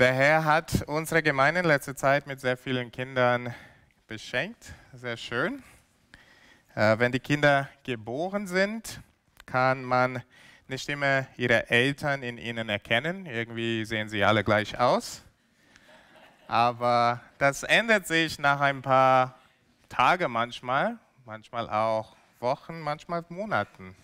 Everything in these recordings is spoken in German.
Der Herr hat unsere Gemeinde in letzter Zeit mit sehr vielen Kindern beschenkt. Sehr schön. Äh, wenn die Kinder geboren sind, kann man nicht immer ihre Eltern in ihnen erkennen. Irgendwie sehen sie alle gleich aus. Aber das ändert sich nach ein paar Tagen manchmal, manchmal auch Wochen, manchmal Monaten.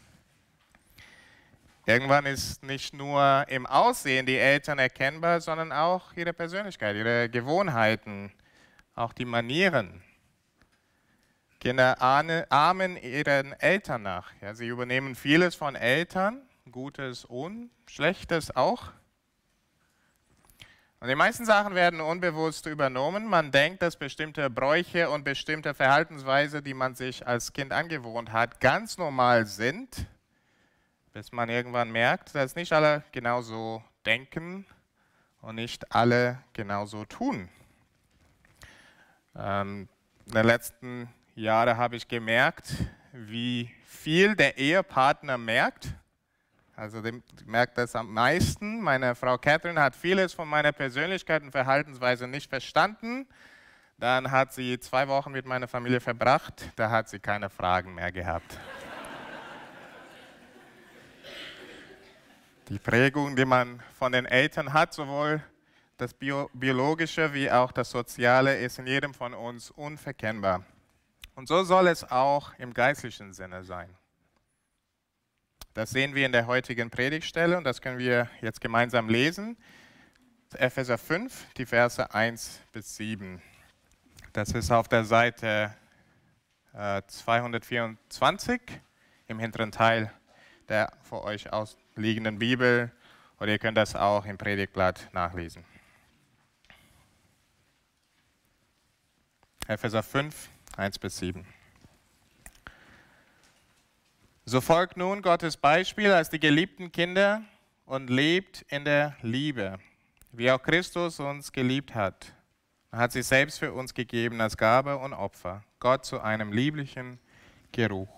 Irgendwann ist nicht nur im Aussehen die Eltern erkennbar, sondern auch ihre Persönlichkeit, ihre Gewohnheiten, auch die Manieren. Kinder ahmen ihren Eltern nach. Ja, sie übernehmen vieles von Eltern, Gutes und Schlechtes auch. Und die meisten Sachen werden unbewusst übernommen. Man denkt, dass bestimmte Bräuche und bestimmte Verhaltensweisen, die man sich als Kind angewohnt hat, ganz normal sind bis man irgendwann merkt, dass nicht alle genauso denken und nicht alle genauso tun. Ähm, in den letzten Jahren habe ich gemerkt, wie viel der Ehepartner merkt. Also merkt das am meisten. Meine Frau Catherine hat vieles von meiner Persönlichkeit und Verhaltensweise nicht verstanden. Dann hat sie zwei Wochen mit meiner Familie verbracht. Da hat sie keine Fragen mehr gehabt. Die Prägung, die man von den Eltern hat, sowohl das Bio biologische wie auch das soziale, ist in jedem von uns unverkennbar. Und so soll es auch im geistlichen Sinne sein. Das sehen wir in der heutigen Predigtstelle und das können wir jetzt gemeinsam lesen. Epheser 5, die Verse 1 bis 7. Das ist auf der Seite 224 äh, im hinteren Teil der vor euch aus liegenden Bibel oder ihr könnt das auch im Predigtblatt nachlesen. Epheser 5, 1 bis 7. So folgt nun Gottes Beispiel als die geliebten Kinder und lebt in der Liebe, wie auch Christus uns geliebt hat. Er hat sich selbst für uns gegeben als Gabe und Opfer, Gott zu einem lieblichen Geruch.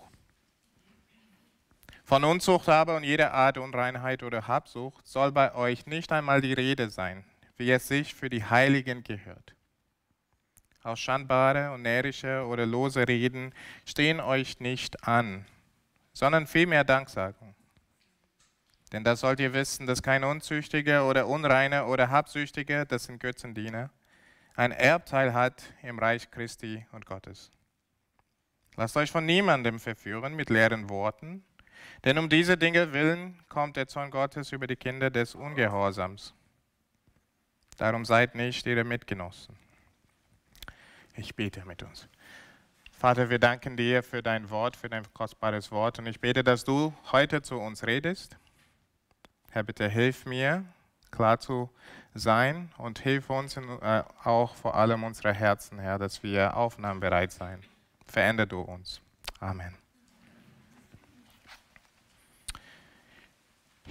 Von Unzucht aber und jeder Art Unreinheit oder Habsucht soll bei euch nicht einmal die Rede sein, wie es sich für die Heiligen gehört. Auch schandbare und närrische oder lose Reden stehen euch nicht an, sondern vielmehr Danksagung. Denn da sollt ihr wissen, dass kein Unzüchtiger oder Unreiner oder Habsüchtiger, das sind Götzendiener, ein Erbteil hat im Reich Christi und Gottes. Lasst euch von niemandem verführen mit leeren Worten, denn um diese Dinge willen kommt der Zorn Gottes über die Kinder des Ungehorsams. Darum seid nicht ihre Mitgenossen. Ich bete mit uns. Vater, wir danken dir für dein Wort, für dein kostbares Wort. Und ich bete, dass du heute zu uns redest. Herr, bitte hilf mir, klar zu sein und hilf uns in, äh, auch vor allem unsere Herzen, Herr, dass wir aufnahmebereit sein. Verändere du uns. Amen.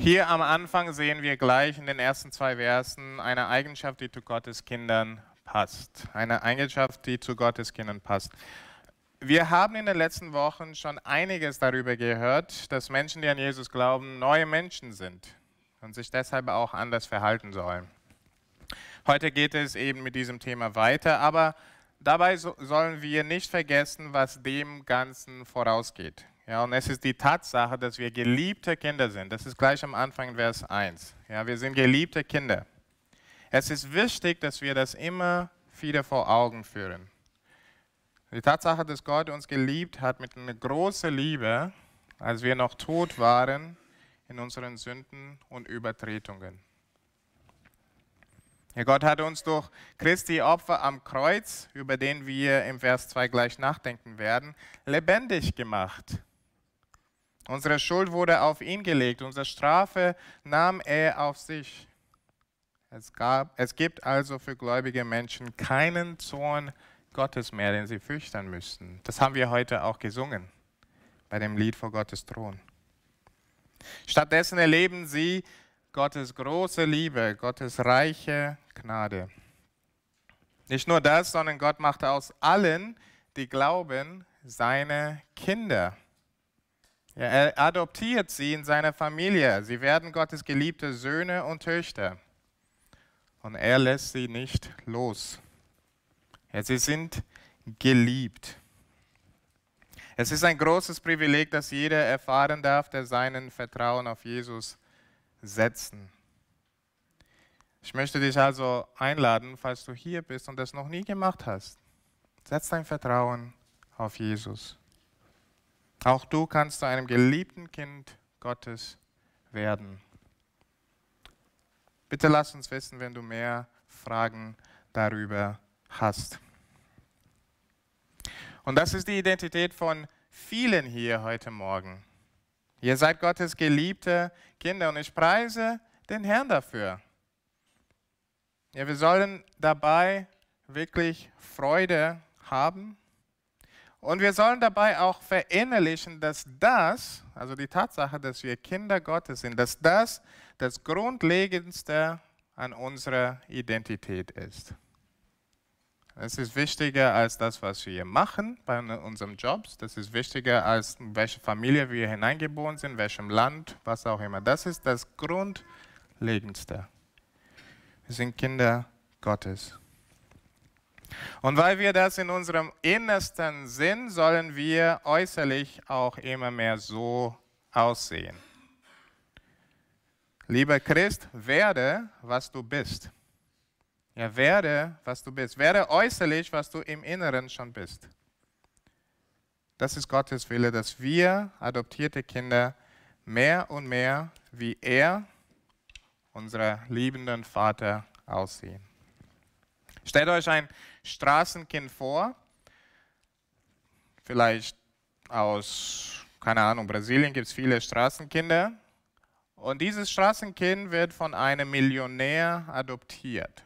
Hier am Anfang sehen wir gleich in den ersten zwei Versen eine Eigenschaft, die zu Gottes Kindern passt. Eine Eigenschaft, die zu Gottes Kindern passt. Wir haben in den letzten Wochen schon einiges darüber gehört, dass Menschen, die an Jesus glauben, neue Menschen sind und sich deshalb auch anders verhalten sollen. Heute geht es eben mit diesem Thema weiter, aber dabei sollen wir nicht vergessen, was dem Ganzen vorausgeht. Ja, und es ist die Tatsache, dass wir geliebte Kinder sind. Das ist gleich am Anfang Vers 1. Ja, wir sind geliebte Kinder. Es ist wichtig, dass wir das immer wieder vor Augen führen. Die Tatsache, dass Gott uns geliebt hat mit einer großen Liebe, als wir noch tot waren in unseren Sünden und Übertretungen. Ja, Gott hat uns durch Christi Opfer am Kreuz, über den wir im Vers 2 gleich nachdenken werden, lebendig gemacht. Unsere Schuld wurde auf ihn gelegt, unsere Strafe nahm er auf sich. Es, gab, es gibt also für gläubige Menschen keinen Zorn Gottes mehr, den sie fürchten müssen. Das haben wir heute auch gesungen bei dem Lied vor Gottes Thron. Stattdessen erleben sie Gottes große Liebe, Gottes reiche Gnade. Nicht nur das, sondern Gott macht aus allen, die glauben, seine Kinder. Er adoptiert sie in seine Familie. Sie werden Gottes geliebte Söhne und Töchter. und er lässt sie nicht los. Ja, sie sind geliebt. Es ist ein großes Privileg, dass jeder erfahren darf, der seinen Vertrauen auf Jesus setzen. Ich möchte dich also einladen, falls du hier bist und das noch nie gemacht hast. Setz dein Vertrauen auf Jesus. Auch du kannst zu einem geliebten Kind Gottes werden. Bitte lass uns wissen, wenn du mehr Fragen darüber hast. Und das ist die Identität von vielen hier heute Morgen. Ihr seid Gottes geliebte Kinder und ich preise den Herrn dafür. Ja, wir sollen dabei wirklich Freude haben und wir sollen dabei auch verinnerlichen, dass das, also die Tatsache, dass wir Kinder Gottes sind, dass das das Grundlegendste an unserer Identität ist. Es ist wichtiger als das, was wir machen bei unserem Jobs. Das ist wichtiger als welche Familie wir hineingeboren sind, in welchem Land, was auch immer. Das ist das Grundlegendste. Wir sind Kinder Gottes. Und weil wir das in unserem Innersten sind, sollen wir äußerlich auch immer mehr so aussehen. Lieber Christ, werde, was du bist. Ja, werde, was du bist. Werde äußerlich, was du im Inneren schon bist. Das ist Gottes Wille, dass wir adoptierte Kinder mehr und mehr wie er, unser liebenden Vater, aussehen. Stellt euch ein Straßenkind vor, vielleicht aus, keine Ahnung, Brasilien gibt es viele Straßenkinder. Und dieses Straßenkind wird von einem Millionär adoptiert.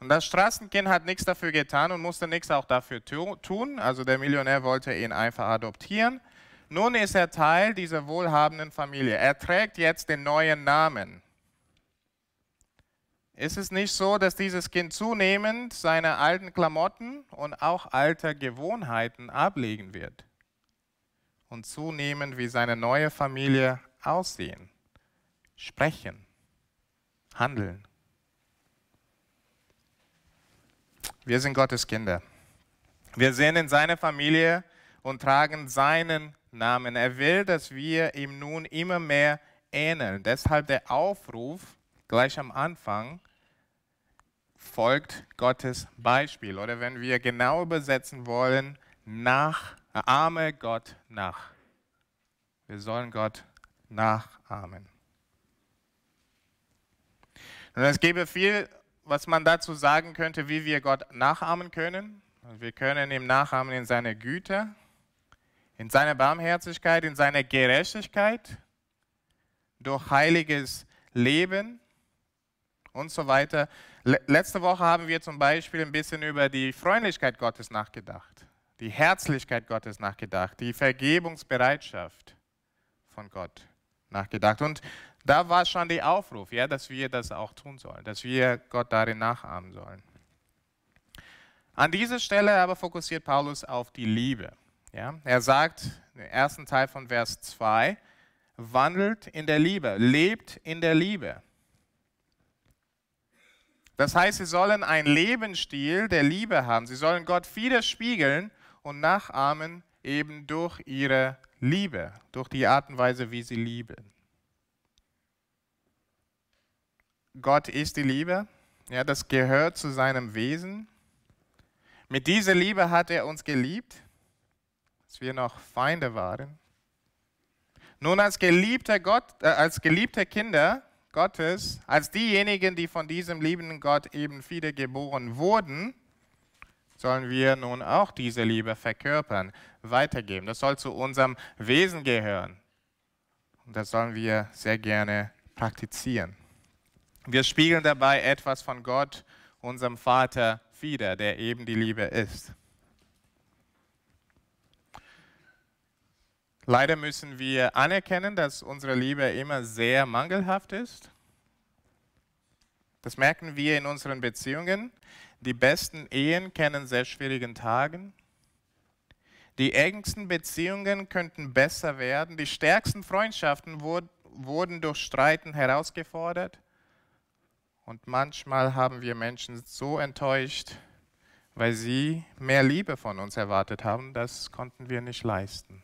Und das Straßenkind hat nichts dafür getan und musste nichts auch dafür tun. Also der Millionär wollte ihn einfach adoptieren. Nun ist er Teil dieser wohlhabenden Familie. Er trägt jetzt den neuen Namen. Ist es nicht so, dass dieses Kind zunehmend seine alten Klamotten und auch alte Gewohnheiten ablegen wird und zunehmend wie seine neue Familie aussehen, sprechen, handeln? Wir sind Gottes Kinder. Wir sind in seiner Familie und tragen seinen Namen. Er will, dass wir ihm nun immer mehr ähneln. Deshalb der Aufruf gleich am Anfang, folgt Gottes Beispiel. Oder wenn wir genau übersetzen wollen, nach, ahme Gott nach. Wir sollen Gott nachahmen. Und es gäbe viel, was man dazu sagen könnte, wie wir Gott nachahmen können. Wir können ihm nachahmen in seiner Güte, in seiner Barmherzigkeit, in seiner Gerechtigkeit, durch heiliges Leben und so weiter. Letzte Woche haben wir zum Beispiel ein bisschen über die Freundlichkeit Gottes nachgedacht, die Herzlichkeit Gottes nachgedacht, die Vergebungsbereitschaft von Gott nachgedacht. Und da war schon der Aufruf, ja, dass wir das auch tun sollen, dass wir Gott darin nachahmen sollen. An dieser Stelle aber fokussiert Paulus auf die Liebe. Ja? Er sagt im ersten Teil von Vers 2, wandelt in der Liebe, lebt in der Liebe. Das heißt, sie sollen einen Lebensstil der Liebe haben. Sie sollen Gott widerspiegeln und nachahmen eben durch ihre Liebe, durch die Art und Weise, wie sie lieben. Gott ist die Liebe, ja, das gehört zu seinem Wesen. Mit dieser Liebe hat er uns geliebt, als wir noch Feinde waren. Nun als geliebter Gott, äh, als geliebte Kinder Gottes, als diejenigen, die von diesem liebenden Gott eben wiedergeboren wurden, sollen wir nun auch diese Liebe verkörpern, weitergeben. Das soll zu unserem Wesen gehören. Und das sollen wir sehr gerne praktizieren. Wir spiegeln dabei etwas von Gott, unserem Vater, wider, der eben die Liebe ist. Leider müssen wir anerkennen, dass unsere Liebe immer sehr mangelhaft ist. Das merken wir in unseren Beziehungen. Die besten Ehen kennen sehr schwierigen Tagen. Die engsten Beziehungen könnten besser werden. Die stärksten Freundschaften wurden durch Streiten herausgefordert. Und manchmal haben wir Menschen so enttäuscht, weil sie mehr Liebe von uns erwartet haben, das konnten wir nicht leisten.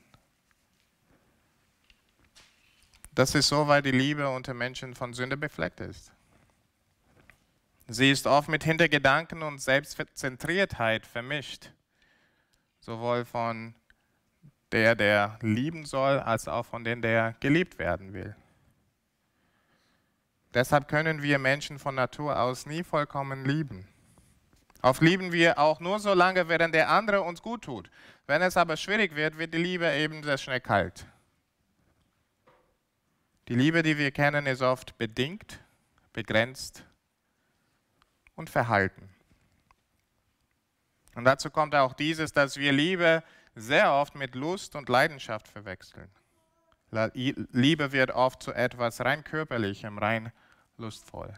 Das ist so, weil die Liebe unter Menschen von Sünde befleckt ist. Sie ist oft mit Hintergedanken und Selbstzentriertheit vermischt, sowohl von der, der lieben soll, als auch von dem, der geliebt werden will. Deshalb können wir Menschen von Natur aus nie vollkommen lieben. Oft lieben wir auch nur so lange, während der andere uns gut tut. Wenn es aber schwierig wird, wird die Liebe eben sehr schnell kalt. Die Liebe, die wir kennen, ist oft bedingt, begrenzt und verhalten. Und dazu kommt auch dieses, dass wir Liebe sehr oft mit Lust und Leidenschaft verwechseln. Liebe wird oft zu etwas rein körperlichem, rein lustvoll.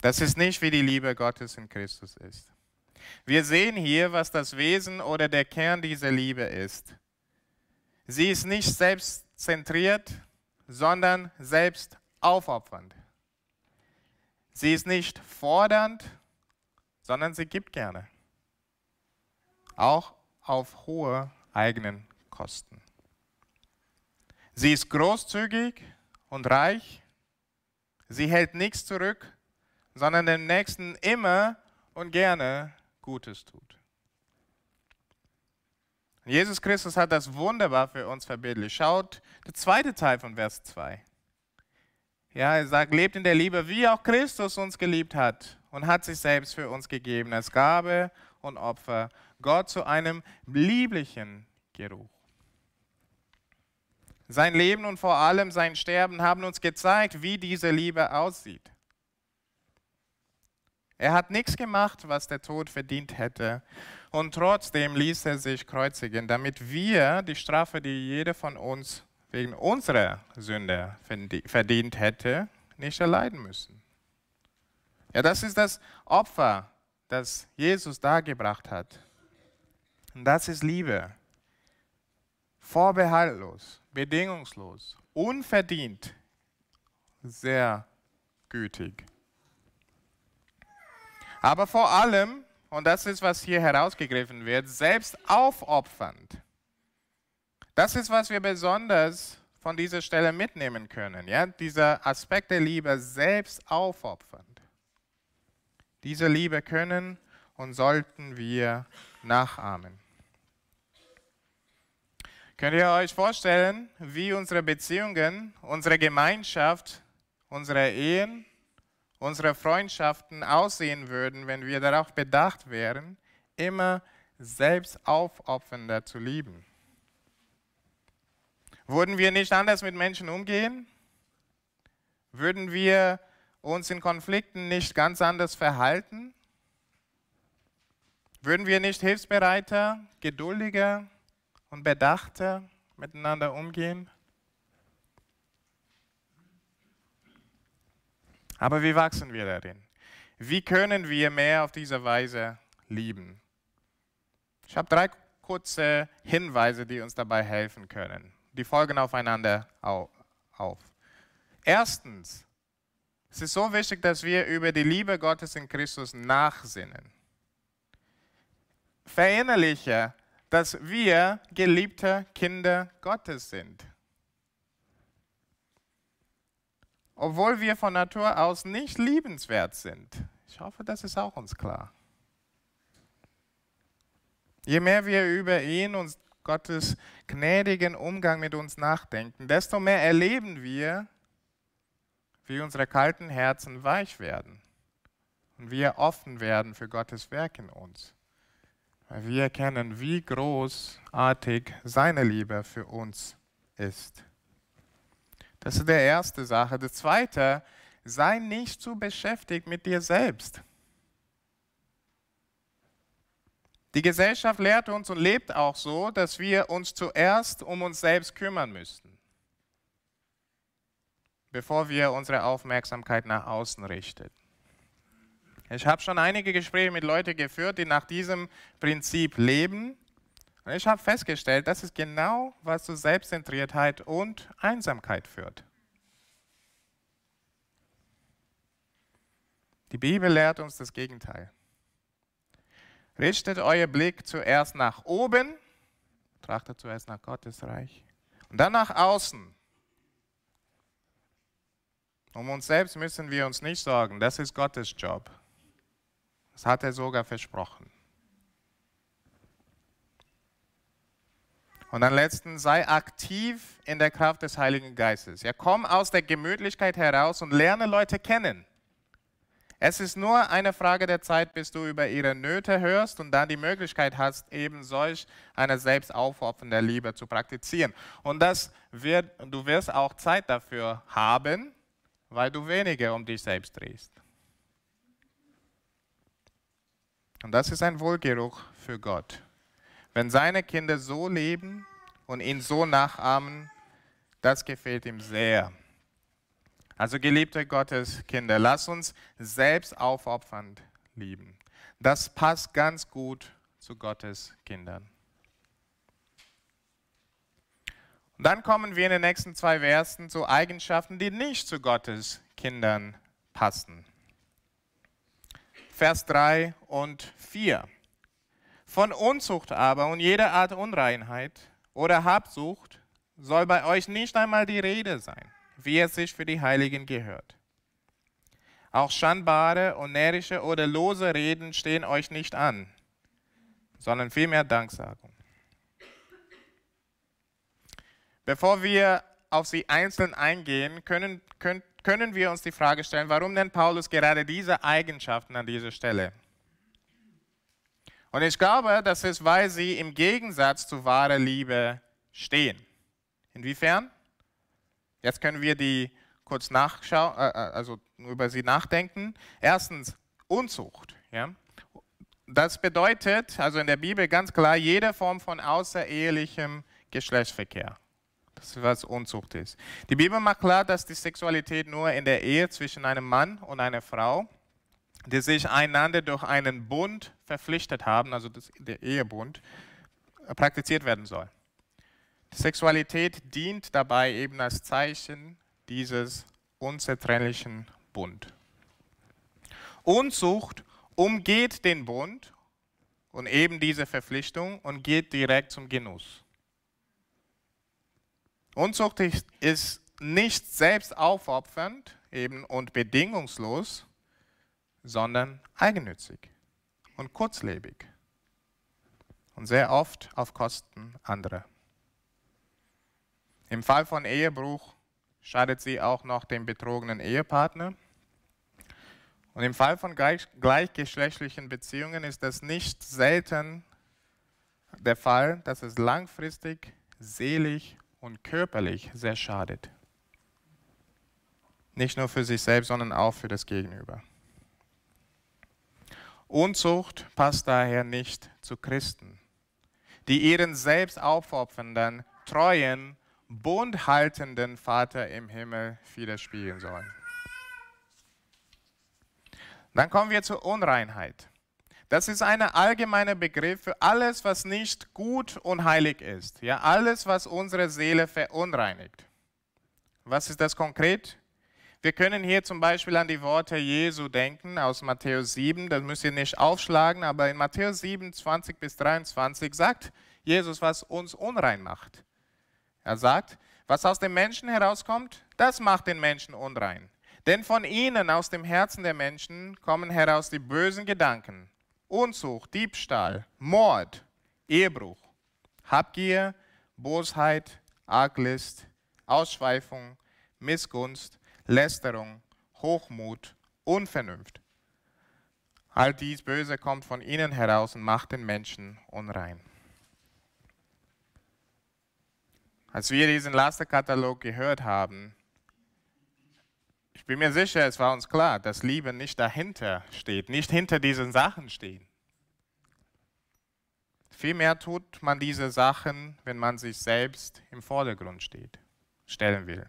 Das ist nicht, wie die Liebe Gottes in Christus ist. Wir sehen hier, was das Wesen oder der Kern dieser Liebe ist. Sie ist nicht selbstzentriert, sondern selbst aufopfernd. Sie ist nicht fordernd, sondern sie gibt gerne. Auch auf hohe eigenen Kosten. Sie ist großzügig und reich. Sie hält nichts zurück, sondern dem Nächsten immer und gerne Gutes tut. Jesus Christus hat das wunderbar für uns verbildlicht. Schaut, der zweite Teil von Vers 2. Ja, er sagt, lebt in der Liebe, wie auch Christus uns geliebt hat und hat sich selbst für uns gegeben als Gabe und Opfer, Gott zu einem lieblichen Geruch. Sein Leben und vor allem sein Sterben haben uns gezeigt, wie diese Liebe aussieht. Er hat nichts gemacht, was der Tod verdient hätte. Und trotzdem ließ er sich kreuzigen, damit wir die Strafe, die jeder von uns wegen unserer Sünde verdient hätte, nicht erleiden müssen. Ja, das ist das Opfer, das Jesus dargebracht hat. Und das ist Liebe. Vorbehaltlos, bedingungslos, unverdient, sehr gütig. Aber vor allem, und das ist, was hier herausgegriffen wird, selbst aufopfernd. Das ist, was wir besonders von dieser Stelle mitnehmen können. Ja? Dieser Aspekt der Liebe selbst aufopfernd. Diese Liebe können und sollten wir nachahmen. Könnt ihr euch vorstellen, wie unsere Beziehungen, unsere Gemeinschaft, unsere Ehen, unsere Freundschaften aussehen würden, wenn wir darauf bedacht wären, immer selbst aufopfernder zu lieben? Würden wir nicht anders mit Menschen umgehen? Würden wir uns in Konflikten nicht ganz anders verhalten? Würden wir nicht hilfsbereiter, geduldiger und bedachter miteinander umgehen? Aber wie wachsen wir darin? Wie können wir mehr auf diese Weise lieben? Ich habe drei kurze Hinweise, die uns dabei helfen können die folgen aufeinander auf. Erstens, es ist so wichtig, dass wir über die Liebe Gottes in Christus nachsinnen. Verinnerliche, dass wir geliebte Kinder Gottes sind. Obwohl wir von Natur aus nicht liebenswert sind. Ich hoffe, das ist auch uns klar. Je mehr wir über ihn und Gottes gnädigen Umgang mit uns nachdenken, desto mehr erleben wir, wie unsere kalten Herzen weich werden und wir offen werden für Gottes Werk in uns. Weil wir erkennen, wie großartig seine Liebe für uns ist. Das ist die erste Sache. Das zweite, sei nicht zu beschäftigt mit dir selbst. Die Gesellschaft lehrt uns und lebt auch so, dass wir uns zuerst um uns selbst kümmern müssten, bevor wir unsere Aufmerksamkeit nach außen richten. Ich habe schon einige Gespräche mit Leuten geführt, die nach diesem Prinzip leben. Und ich habe festgestellt, das ist genau, was zu Selbstzentriertheit und Einsamkeit führt. Die Bibel lehrt uns das Gegenteil. Richtet euer Blick zuerst nach oben, trachtet zuerst nach Gottes Reich und dann nach außen. Um uns selbst müssen wir uns nicht sorgen, das ist Gottes Job. Das hat er sogar versprochen. Und dann letzten, sei aktiv in der Kraft des Heiligen Geistes. Ja, komm aus der Gemütlichkeit heraus und lerne Leute kennen. Es ist nur eine Frage der Zeit, bis du über ihre Nöte hörst und dann die Möglichkeit hast, eben solch eine selbstaufopfernde Liebe zu praktizieren. Und das wird, du wirst auch Zeit dafür haben, weil du weniger um dich selbst drehst. Und das ist ein Wohlgeruch für Gott. Wenn seine Kinder so leben und ihn so nachahmen, das gefällt ihm sehr. Also geliebte Gottes Kinder, lass uns selbst aufopfernd lieben. Das passt ganz gut zu Gottes Kindern. Und dann kommen wir in den nächsten zwei Versen zu Eigenschaften, die nicht zu Gottes Kindern passen. Vers 3 und 4. Von Unzucht aber und jeder Art Unreinheit oder Habsucht soll bei euch nicht einmal die Rede sein wie es sich für die Heiligen gehört. Auch schandbare und närrische oder lose Reden stehen euch nicht an, sondern vielmehr Danksagung. Bevor wir auf sie einzeln eingehen, können, können, können wir uns die Frage stellen, warum nennt Paulus gerade diese Eigenschaften an dieser Stelle? Und ich glaube, das ist, weil sie im Gegensatz zu wahrer Liebe stehen. Inwiefern? Jetzt können wir die kurz nachschauen, äh, äh, also über sie nachdenken. Erstens Unzucht. Ja? Das bedeutet, also in der Bibel ganz klar, jede Form von außerehelichem Geschlechtsverkehr. Das ist, was Unzucht ist. Die Bibel macht klar, dass die Sexualität nur in der Ehe zwischen einem Mann und einer Frau, die sich einander durch einen Bund verpflichtet haben, also das, der Ehebund, praktiziert werden soll. Sexualität dient dabei eben als Zeichen dieses unzertrennlichen Bund. Unzucht umgeht den Bund und eben diese Verpflichtung und geht direkt zum Genuss. Unzucht ist nicht selbst aufopfernd eben und bedingungslos, sondern eigennützig und kurzlebig und sehr oft auf Kosten anderer. Im Fall von Ehebruch schadet sie auch noch dem betrogenen Ehepartner. Und im Fall von gleichgeschlechtlichen Beziehungen ist das nicht selten der Fall, dass es langfristig, seelisch und körperlich sehr schadet. Nicht nur für sich selbst, sondern auch für das Gegenüber. Unzucht passt daher nicht zu Christen, die ihren selbst aufopfernden, treuen bundhaltenden Vater im Himmel widerspiegeln sollen. Dann kommen wir zur Unreinheit. Das ist ein allgemeiner Begriff für alles, was nicht gut und heilig ist. Ja, alles, was unsere Seele verunreinigt. Was ist das konkret? Wir können hier zum Beispiel an die Worte Jesu denken aus Matthäus 7. Das müsst ihr nicht aufschlagen, aber in Matthäus 7, 20 bis 23 sagt Jesus, was uns unrein macht. Er sagt, was aus dem Menschen herauskommt, das macht den Menschen unrein. Denn von ihnen, aus dem Herzen der Menschen, kommen heraus die bösen Gedanken, Unzucht, Diebstahl, Mord, Ehebruch, Habgier, Bosheit, Arglist, Ausschweifung, Missgunst, Lästerung, Hochmut, Unvernunft. All dies Böse kommt von ihnen heraus und macht den Menschen unrein. Als wir diesen Lasterkatalog gehört haben, ich bin mir sicher, es war uns klar, dass Liebe nicht dahinter steht, nicht hinter diesen Sachen steht. Vielmehr tut man diese Sachen, wenn man sich selbst im Vordergrund steht, stellen will.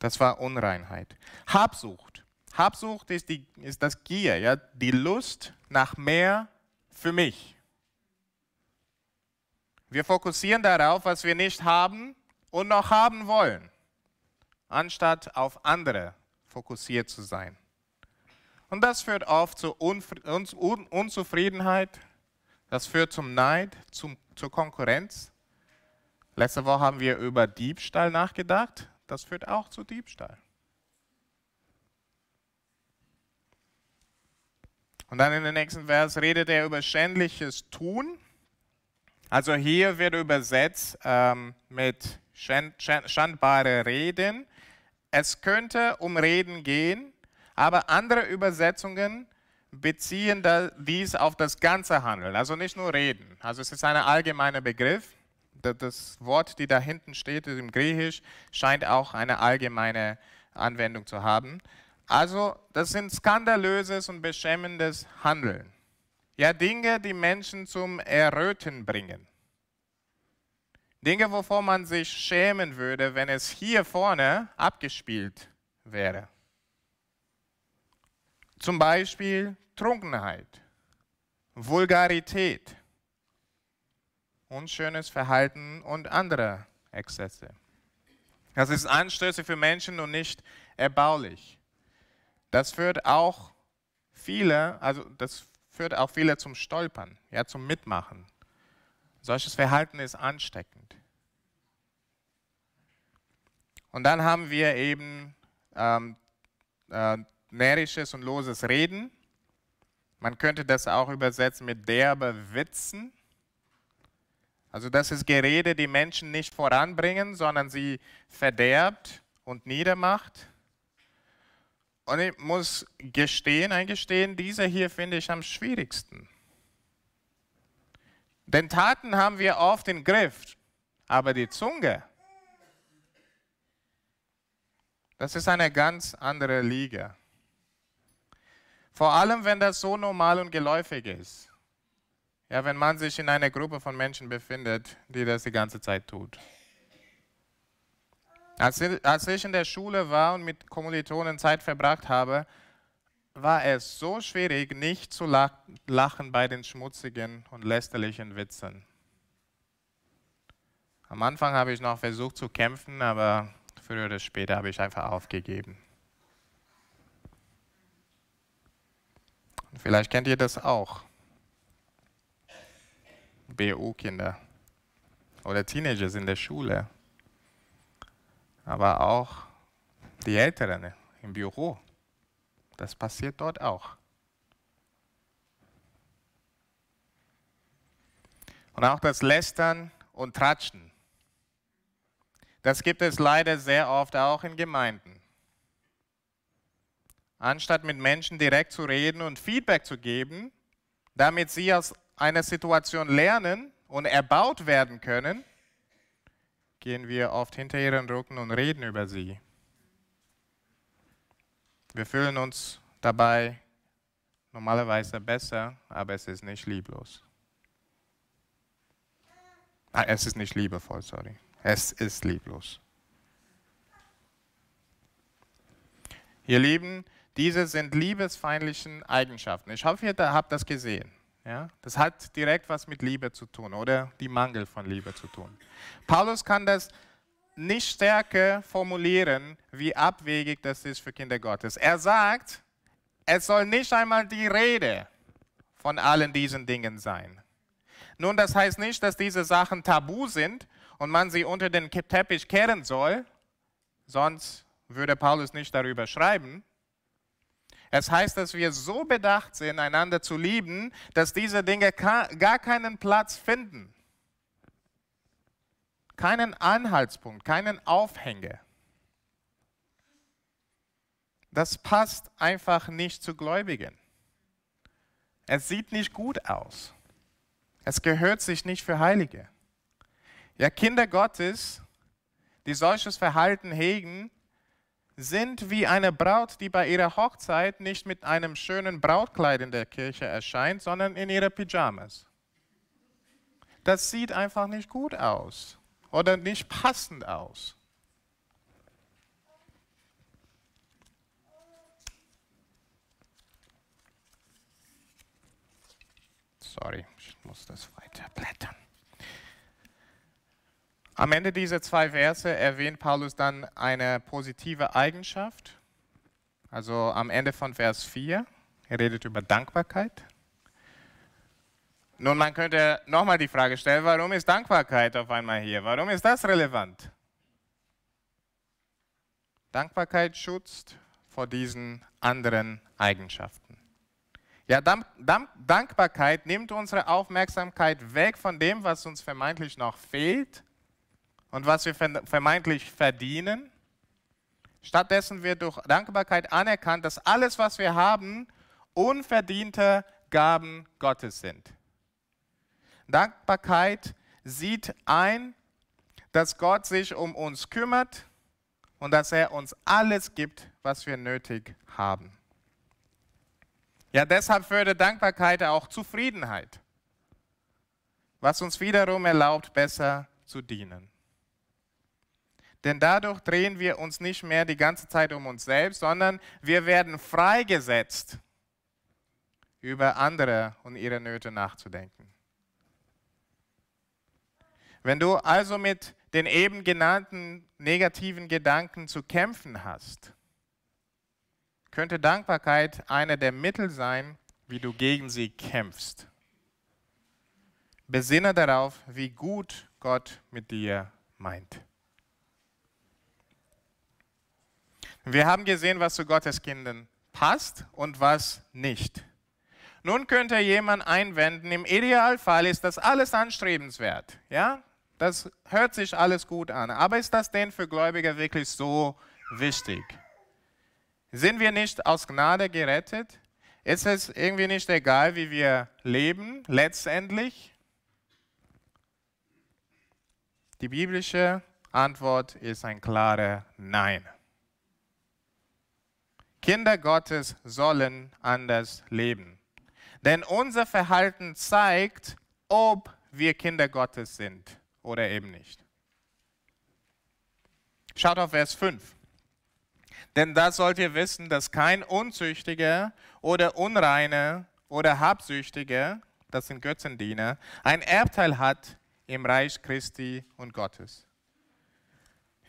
Das war Unreinheit. Habsucht. Habsucht ist, die, ist das Gier, ja, die Lust nach mehr für mich. Wir fokussieren darauf, was wir nicht haben und noch haben wollen, anstatt auf andere fokussiert zu sein. Und das führt oft zu Unzufriedenheit, das führt zum Neid, zum, zur Konkurrenz. Letzte Woche haben wir über Diebstahl nachgedacht, das führt auch zu Diebstahl. Und dann in den nächsten Vers redet er über schändliches Tun. Also hier wird übersetzt ähm, mit schandbare Reden. Es könnte um Reden gehen, aber andere Übersetzungen beziehen dies auf das ganze Handeln, also nicht nur Reden. Also es ist ein allgemeiner Begriff. Das Wort, die da hinten steht im Griechisch, scheint auch eine allgemeine Anwendung zu haben. Also das sind skandalöses und beschämendes Handeln. Ja, Dinge, die Menschen zum Erröten bringen. Dinge, wovor man sich schämen würde, wenn es hier vorne abgespielt wäre. Zum Beispiel Trunkenheit, Vulgarität, unschönes Verhalten und andere Exzesse. Das ist anstößig für Menschen und nicht erbaulich. Das führt auch viele, also das führt auch viele zum Stolpern, ja, zum Mitmachen. Solches Verhalten ist ansteckend. Und dann haben wir eben ähm, äh, närrisches und loses Reden. Man könnte das auch übersetzen mit derbe Witzen. Also das ist Gerede, die Menschen nicht voranbringen, sondern sie verderbt und niedermacht. Und ich muss gestehen, eingestehen, dieser hier finde ich am schwierigsten. Denn Taten haben wir oft im Griff, aber die Zunge, das ist eine ganz andere Liga. Vor allem, wenn das so normal und geläufig ist. Ja, wenn man sich in einer Gruppe von Menschen befindet, die das die ganze Zeit tut. Als ich in der Schule war und mit Kommilitonen Zeit verbracht habe, war es so schwierig, nicht zu lachen bei den schmutzigen und lästerlichen Witzen. Am Anfang habe ich noch versucht zu kämpfen, aber früher oder später habe ich einfach aufgegeben. Vielleicht kennt ihr das auch. BU-Kinder oder Teenagers in der Schule. Aber auch die Älteren im Büro. Das passiert dort auch. Und auch das Lästern und Tratschen. Das gibt es leider sehr oft auch in Gemeinden. Anstatt mit Menschen direkt zu reden und Feedback zu geben, damit sie aus einer Situation lernen und erbaut werden können, gehen wir oft hinter ihren Rücken und reden über sie. Wir fühlen uns dabei normalerweise besser, aber es ist nicht lieblos. Ah, es ist nicht liebevoll, sorry. Es ist lieblos. Ihr Lieben, diese sind liebesfeindlichen Eigenschaften. Ich hoffe, ihr habt das gesehen. Ja? Das hat direkt was mit Liebe zu tun oder die Mangel von Liebe zu tun. Paulus kann das nicht stärker formulieren, wie abwegig das ist für Kinder Gottes. Er sagt, es soll nicht einmal die Rede von allen diesen Dingen sein. Nun, das heißt nicht, dass diese Sachen tabu sind und man sie unter den Teppich kehren soll, sonst würde Paulus nicht darüber schreiben. Es heißt, dass wir so bedacht sind, einander zu lieben, dass diese Dinge gar keinen Platz finden. Keinen Anhaltspunkt, keinen Aufhänger. Das passt einfach nicht zu Gläubigen. Es sieht nicht gut aus. Es gehört sich nicht für Heilige. Ja, Kinder Gottes, die solches Verhalten hegen, sind wie eine Braut, die bei ihrer Hochzeit nicht mit einem schönen Brautkleid in der Kirche erscheint, sondern in ihre Pyjamas. Das sieht einfach nicht gut aus oder nicht passend aus. Sorry, ich muss das weiterblättern. Am Ende dieser zwei Verse erwähnt Paulus dann eine positive Eigenschaft. Also am Ende von Vers 4 Er redet über Dankbarkeit. Nun, man könnte nochmal die Frage stellen, warum ist Dankbarkeit auf einmal hier? Warum ist das relevant? Dankbarkeit schützt vor diesen anderen Eigenschaften. Ja, Dank Dankbarkeit nimmt unsere Aufmerksamkeit weg von dem, was uns vermeintlich noch fehlt und was wir vermeintlich verdienen. Stattdessen wird durch Dankbarkeit anerkannt, dass alles, was wir haben, unverdiente Gaben Gottes sind. Dankbarkeit sieht ein, dass Gott sich um uns kümmert und dass er uns alles gibt, was wir nötig haben. Ja, deshalb fördert Dankbarkeit auch Zufriedenheit, was uns wiederum erlaubt, besser zu dienen. Denn dadurch drehen wir uns nicht mehr die ganze Zeit um uns selbst, sondern wir werden freigesetzt, über andere und ihre Nöte nachzudenken. Wenn du also mit den eben genannten negativen Gedanken zu kämpfen hast, könnte Dankbarkeit einer der Mittel sein, wie du gegen sie kämpfst. Besinne darauf, wie gut Gott mit dir meint. Wir haben gesehen, was zu Gottes Kindern passt und was nicht. Nun könnte jemand einwenden, im Idealfall ist das alles anstrebenswert. Ja? Das hört sich alles gut an. Aber ist das denn für Gläubige wirklich so wichtig? Sind wir nicht aus Gnade gerettet? Ist es irgendwie nicht egal, wie wir leben, letztendlich? Die biblische Antwort ist ein klarer Nein. Kinder Gottes sollen anders leben. Denn unser Verhalten zeigt, ob wir Kinder Gottes sind oder eben nicht. Schaut auf Vers 5. Denn da sollt ihr wissen, dass kein Unzüchtiger oder Unreiner oder Habsüchtiger, das sind Götzendiener, ein Erbteil hat im Reich Christi und Gottes.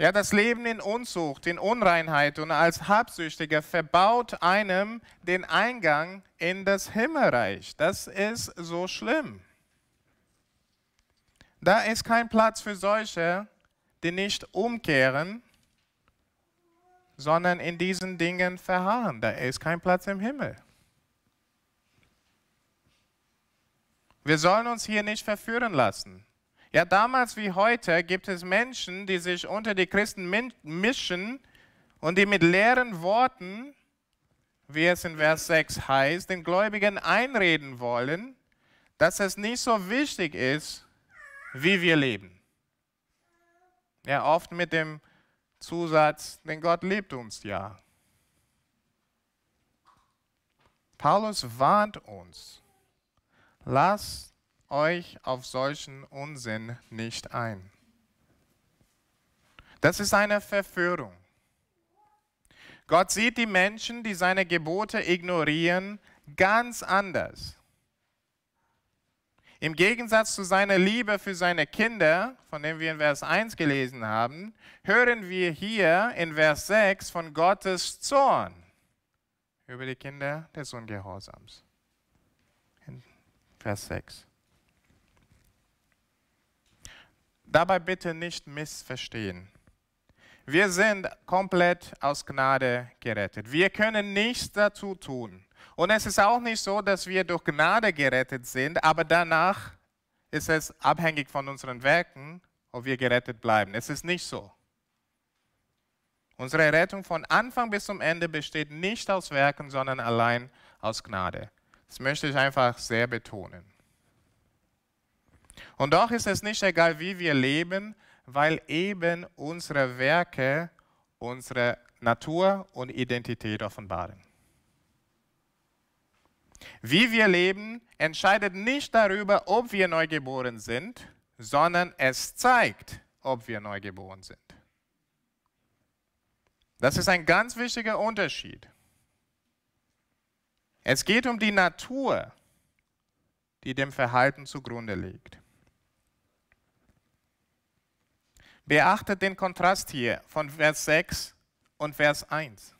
Ja, das Leben in Unzucht, in Unreinheit und als Habsüchtiger verbaut einem den Eingang in das Himmelreich. Das ist so schlimm. Da ist kein Platz für solche, die nicht umkehren, sondern in diesen Dingen verharren. Da ist kein Platz im Himmel. Wir sollen uns hier nicht verführen lassen. Ja, damals wie heute gibt es Menschen, die sich unter die Christen mischen und die mit leeren Worten, wie es in Vers 6 heißt, den Gläubigen einreden wollen, dass es nicht so wichtig ist, wie wir leben. Ja, oft mit dem Zusatz, denn Gott liebt uns ja. Paulus warnt uns, lasst euch auf solchen Unsinn nicht ein. Das ist eine Verführung. Gott sieht die Menschen, die seine Gebote ignorieren, ganz anders. Im Gegensatz zu seiner Liebe für seine Kinder, von dem wir in Vers 1 gelesen haben, hören wir hier in Vers 6 von Gottes Zorn über die Kinder des Ungehorsams. In Vers 6. Dabei bitte nicht missverstehen. Wir sind komplett aus Gnade gerettet. Wir können nichts dazu tun. Und es ist auch nicht so, dass wir durch Gnade gerettet sind, aber danach ist es abhängig von unseren Werken, ob wir gerettet bleiben. Es ist nicht so. Unsere Rettung von Anfang bis zum Ende besteht nicht aus Werken, sondern allein aus Gnade. Das möchte ich einfach sehr betonen. Und doch ist es nicht egal, wie wir leben, weil eben unsere Werke unsere Natur und Identität offenbaren. Wie wir leben, entscheidet nicht darüber, ob wir neugeboren sind, sondern es zeigt, ob wir neugeboren sind. Das ist ein ganz wichtiger Unterschied. Es geht um die Natur, die dem Verhalten zugrunde liegt. Beachtet den Kontrast hier von Vers 6 und Vers 1.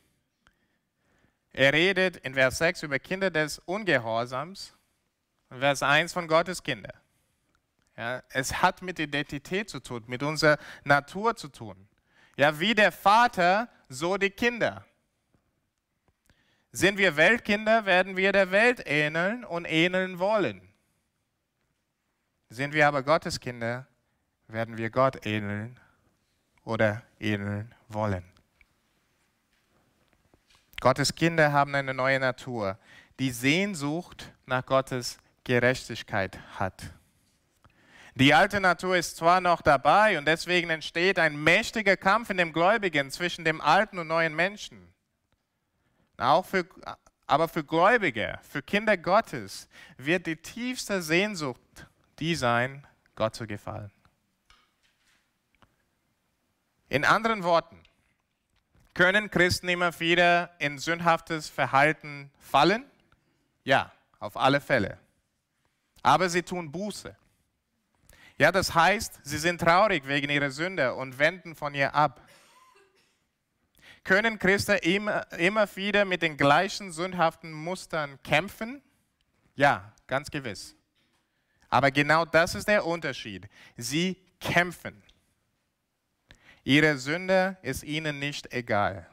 Er redet in Vers 6 über Kinder des Ungehorsams und Vers 1 von Gottes Kinder. Ja, es hat mit Identität zu tun, mit unserer Natur zu tun. Ja, wie der Vater, so die Kinder. Sind wir Weltkinder, werden wir der Welt ähneln und ähneln wollen. Sind wir aber Gottes Kinder, werden wir Gott ähneln oder ähneln wollen. Gottes Kinder haben eine neue Natur, die Sehnsucht nach Gottes Gerechtigkeit hat. Die alte Natur ist zwar noch dabei und deswegen entsteht ein mächtiger Kampf in dem Gläubigen zwischen dem alten und neuen Menschen. Auch für, aber für Gläubige, für Kinder Gottes wird die tiefste Sehnsucht die sein, Gott zu gefallen. In anderen Worten, können Christen immer wieder in sündhaftes Verhalten fallen? Ja, auf alle Fälle. Aber sie tun Buße. Ja, das heißt, sie sind traurig wegen ihrer Sünde und wenden von ihr ab. Können Christen immer, immer wieder mit den gleichen sündhaften Mustern kämpfen? Ja, ganz gewiss. Aber genau das ist der Unterschied. Sie kämpfen. Ihre Sünde ist ihnen nicht egal.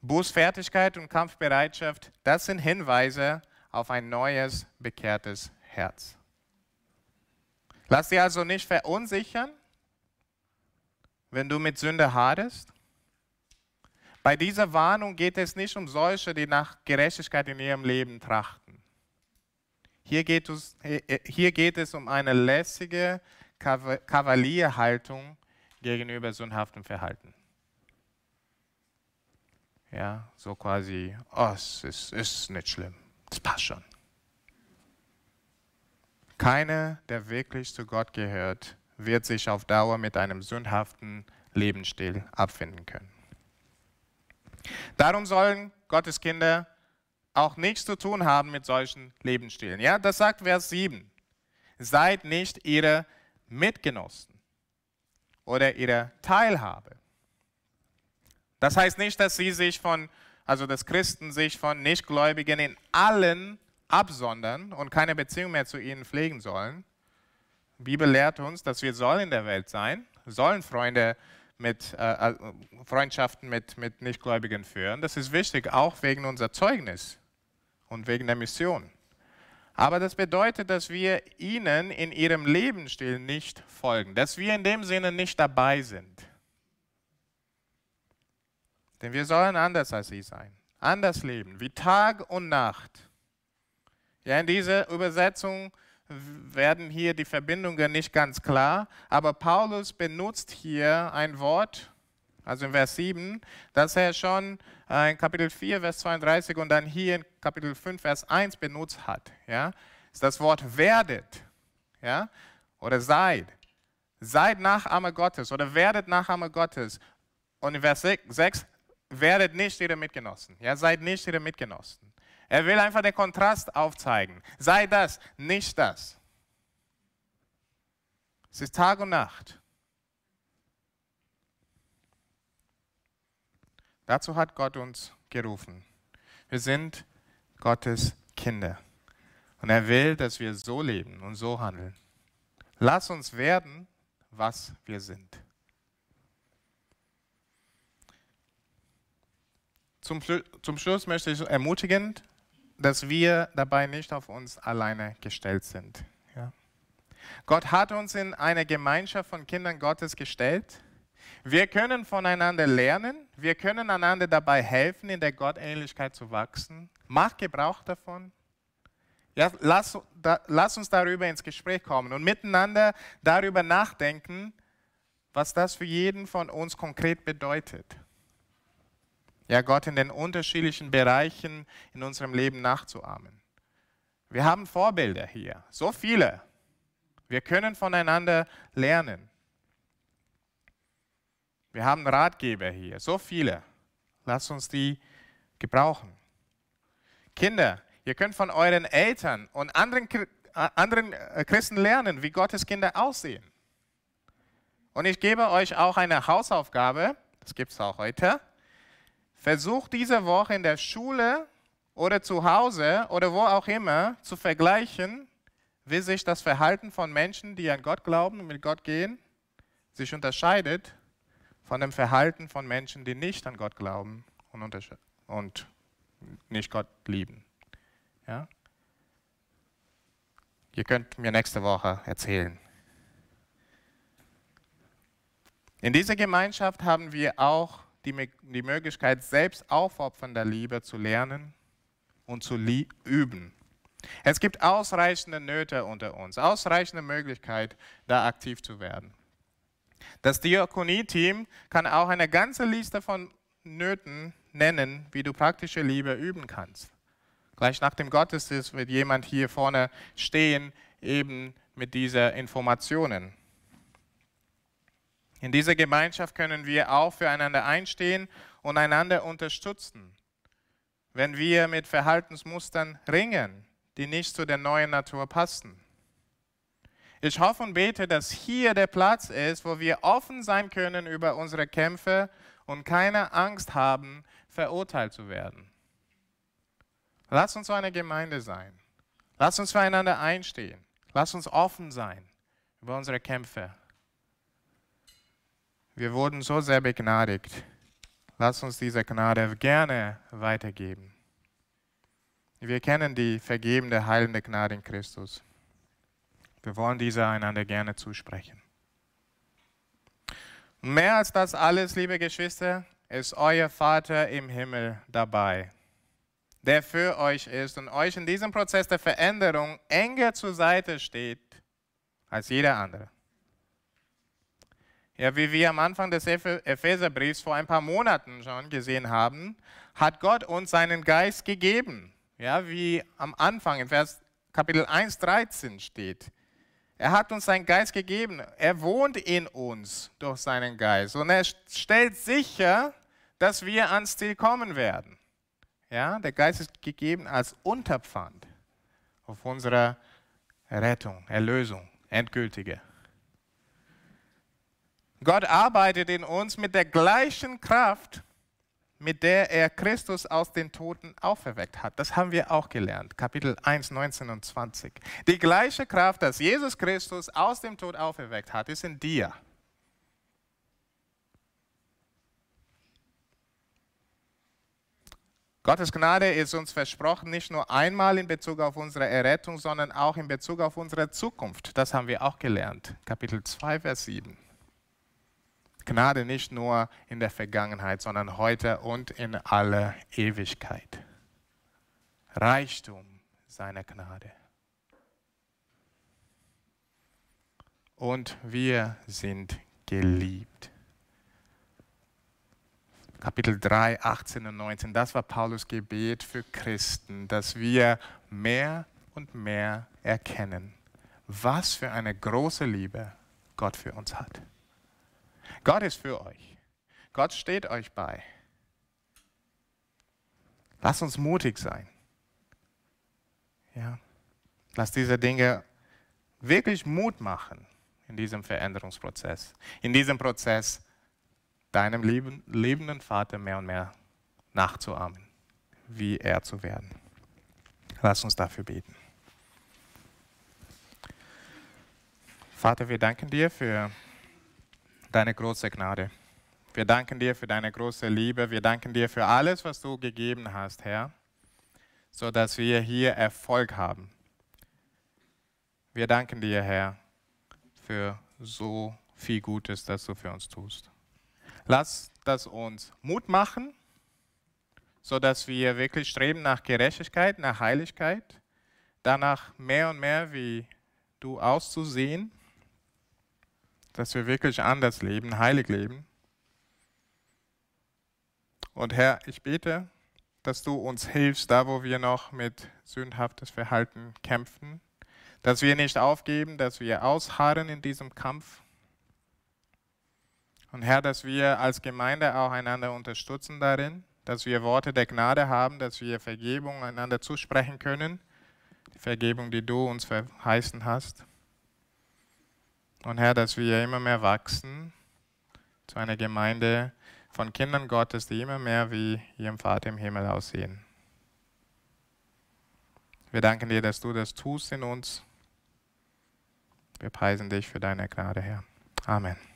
Bußfertigkeit und Kampfbereitschaft, das sind Hinweise auf ein neues, bekehrtes Herz. Lass dich also nicht verunsichern, wenn du mit Sünde hadest. Bei dieser Warnung geht es nicht um solche, die nach Gerechtigkeit in ihrem Leben trachten. Hier geht es, hier geht es um eine lässige Kavalierhaltung gegenüber sündhaftem Verhalten. Ja, so quasi, oh, es ist, ist nicht schlimm, es passt schon. Keiner, der wirklich zu Gott gehört, wird sich auf Dauer mit einem sündhaften Lebensstil abfinden können. Darum sollen Gottes Kinder auch nichts zu tun haben mit solchen Lebensstilen. Ja, das sagt Vers 7. Seid nicht ihre Mitgenossen oder ihre Teilhabe. Das heißt nicht, dass sie sich von, also dass Christen sich von Nichtgläubigen in allen absondern und keine Beziehung mehr zu ihnen pflegen sollen. Die Bibel lehrt uns, dass wir sollen in der Welt sein, sollen Freunde mit äh, äh Freundschaften mit, mit Nichtgläubigen führen. Das ist wichtig, auch wegen unser Zeugnis und wegen der Mission. Aber das bedeutet, dass wir ihnen in ihrem Lebensstil nicht folgen, dass wir in dem Sinne nicht dabei sind. Denn wir sollen anders als sie sein, anders leben, wie Tag und Nacht. Ja, in dieser Übersetzung werden hier die Verbindungen nicht ganz klar, aber Paulus benutzt hier ein Wort, also in Vers 7, das er schon in Kapitel 4, Vers 32 und dann hier in Kapitel 5, Vers 1 benutzt hat. Ja? Ist das Wort werdet ja? oder seid. Seid Nachahmer Gottes oder werdet Nachahmer Gottes. Und in Vers 6, werdet nicht ihre Mitgenossen. Ja? Seid nicht ihre Mitgenossen. Er will einfach den Kontrast aufzeigen. Sei das, nicht das. Es ist Tag und Nacht. Dazu hat Gott uns gerufen. Wir sind Gottes Kinder. Und er will, dass wir so leben und so handeln. Lass uns werden, was wir sind. Zum, zum Schluss möchte ich ermutigen, dass wir dabei nicht auf uns alleine gestellt sind. Ja. Gott hat uns in eine Gemeinschaft von Kindern Gottes gestellt wir können voneinander lernen, wir können einander dabei helfen, in der Gottähnlichkeit zu wachsen. Mach Gebrauch davon. Ja, lass, da, lass uns darüber ins Gespräch kommen und miteinander darüber nachdenken, was das für jeden von uns konkret bedeutet. Ja, Gott in den unterschiedlichen Bereichen in unserem Leben nachzuahmen. Wir haben Vorbilder hier, so viele. Wir können voneinander lernen. Wir haben Ratgeber hier, so viele. Lasst uns die gebrauchen. Kinder, ihr könnt von euren Eltern und anderen, äh, anderen äh, Christen lernen, wie Gottes Kinder aussehen. Und ich gebe euch auch eine Hausaufgabe, das gibt es auch heute. Versuch diese Woche in der Schule oder zu Hause oder wo auch immer zu vergleichen, wie sich das Verhalten von Menschen, die an Gott glauben und mit Gott gehen, sich unterscheidet von dem Verhalten von Menschen, die nicht an Gott glauben und, und nicht Gott lieben. Ja? Ihr könnt mir nächste Woche erzählen. In dieser Gemeinschaft haben wir auch die, die Möglichkeit, selbst aufopfernder Liebe zu lernen und zu üben. Es gibt ausreichende Nöte unter uns, ausreichende Möglichkeit, da aktiv zu werden. Das Diakonie-Team kann auch eine ganze Liste von Nöten nennen, wie du praktische Liebe üben kannst. Gleich nach dem Gottesdienst wird jemand hier vorne stehen, eben mit diesen Informationen. In dieser Gemeinschaft können wir auch füreinander einstehen und einander unterstützen, wenn wir mit Verhaltensmustern ringen, die nicht zu der neuen Natur passen. Ich hoffe und bete, dass hier der Platz ist, wo wir offen sein können über unsere Kämpfe und keine Angst haben, verurteilt zu werden. Lass uns so eine Gemeinde sein. Lass uns füreinander einstehen. Lass uns offen sein über unsere Kämpfe. Wir wurden so sehr begnadigt. Lass uns diese Gnade gerne weitergeben. Wir kennen die vergebende, heilende Gnade in Christus. Wir wollen diese einander gerne zusprechen. Mehr als das alles, liebe Geschwister, ist euer Vater im Himmel dabei, der für euch ist und euch in diesem Prozess der Veränderung enger zur Seite steht als jeder andere. Ja, wie wir am Anfang des Epheserbriefs vor ein paar Monaten schon gesehen haben, hat Gott uns seinen Geist gegeben. Ja, wie am Anfang in Vers Kapitel 1, 13 steht. Er hat uns seinen Geist gegeben. Er wohnt in uns durch seinen Geist. Und er stellt sicher, dass wir ans Ziel kommen werden. Ja, der Geist ist gegeben als Unterpfand auf unsere Rettung, Erlösung, endgültige. Gott arbeitet in uns mit der gleichen Kraft, mit der er Christus aus den Toten auferweckt hat. Das haben wir auch gelernt, Kapitel 1, 19 und 20. Die gleiche Kraft, dass Jesus Christus aus dem Tod auferweckt hat, ist in dir. Gottes Gnade ist uns versprochen, nicht nur einmal in Bezug auf unsere Errettung, sondern auch in Bezug auf unsere Zukunft. Das haben wir auch gelernt. Kapitel 2, Vers 7. Gnade nicht nur in der Vergangenheit, sondern heute und in aller Ewigkeit. Reichtum seiner Gnade. Und wir sind geliebt. Kapitel 3, 18 und 19, das war Paulus Gebet für Christen, dass wir mehr und mehr erkennen, was für eine große Liebe Gott für uns hat. Gott ist für euch. Gott steht euch bei. Lasst uns mutig sein. Ja. Lass diese Dinge wirklich Mut machen in diesem Veränderungsprozess. In diesem Prozess, deinem lebenden Vater mehr und mehr nachzuahmen, wie er zu werden. Lass uns dafür beten. Vater, wir danken dir für deine große Gnade. Wir danken dir für deine große Liebe. Wir danken dir für alles, was du gegeben hast, Herr, so dass wir hier Erfolg haben. Wir danken dir, Herr, für so viel Gutes, das du für uns tust. Lass das uns Mut machen, so dass wir wirklich streben nach Gerechtigkeit, nach Heiligkeit, danach mehr und mehr wie du auszusehen dass wir wirklich anders leben, heilig leben. Und Herr, ich bete, dass du uns hilfst, da wo wir noch mit sündhaftes Verhalten kämpfen, dass wir nicht aufgeben, dass wir ausharren in diesem Kampf. Und Herr, dass wir als Gemeinde auch einander unterstützen darin, dass wir Worte der Gnade haben, dass wir Vergebung einander zusprechen können, die Vergebung, die du uns verheißen hast. Und Herr, dass wir immer mehr wachsen zu einer Gemeinde, von Kindern Gottes, die immer mehr wie ihrem Vater im Himmel aussehen. Wir danken dir, dass du das tust in uns. Wir preisen dich für deine Gnade, Herr. Amen.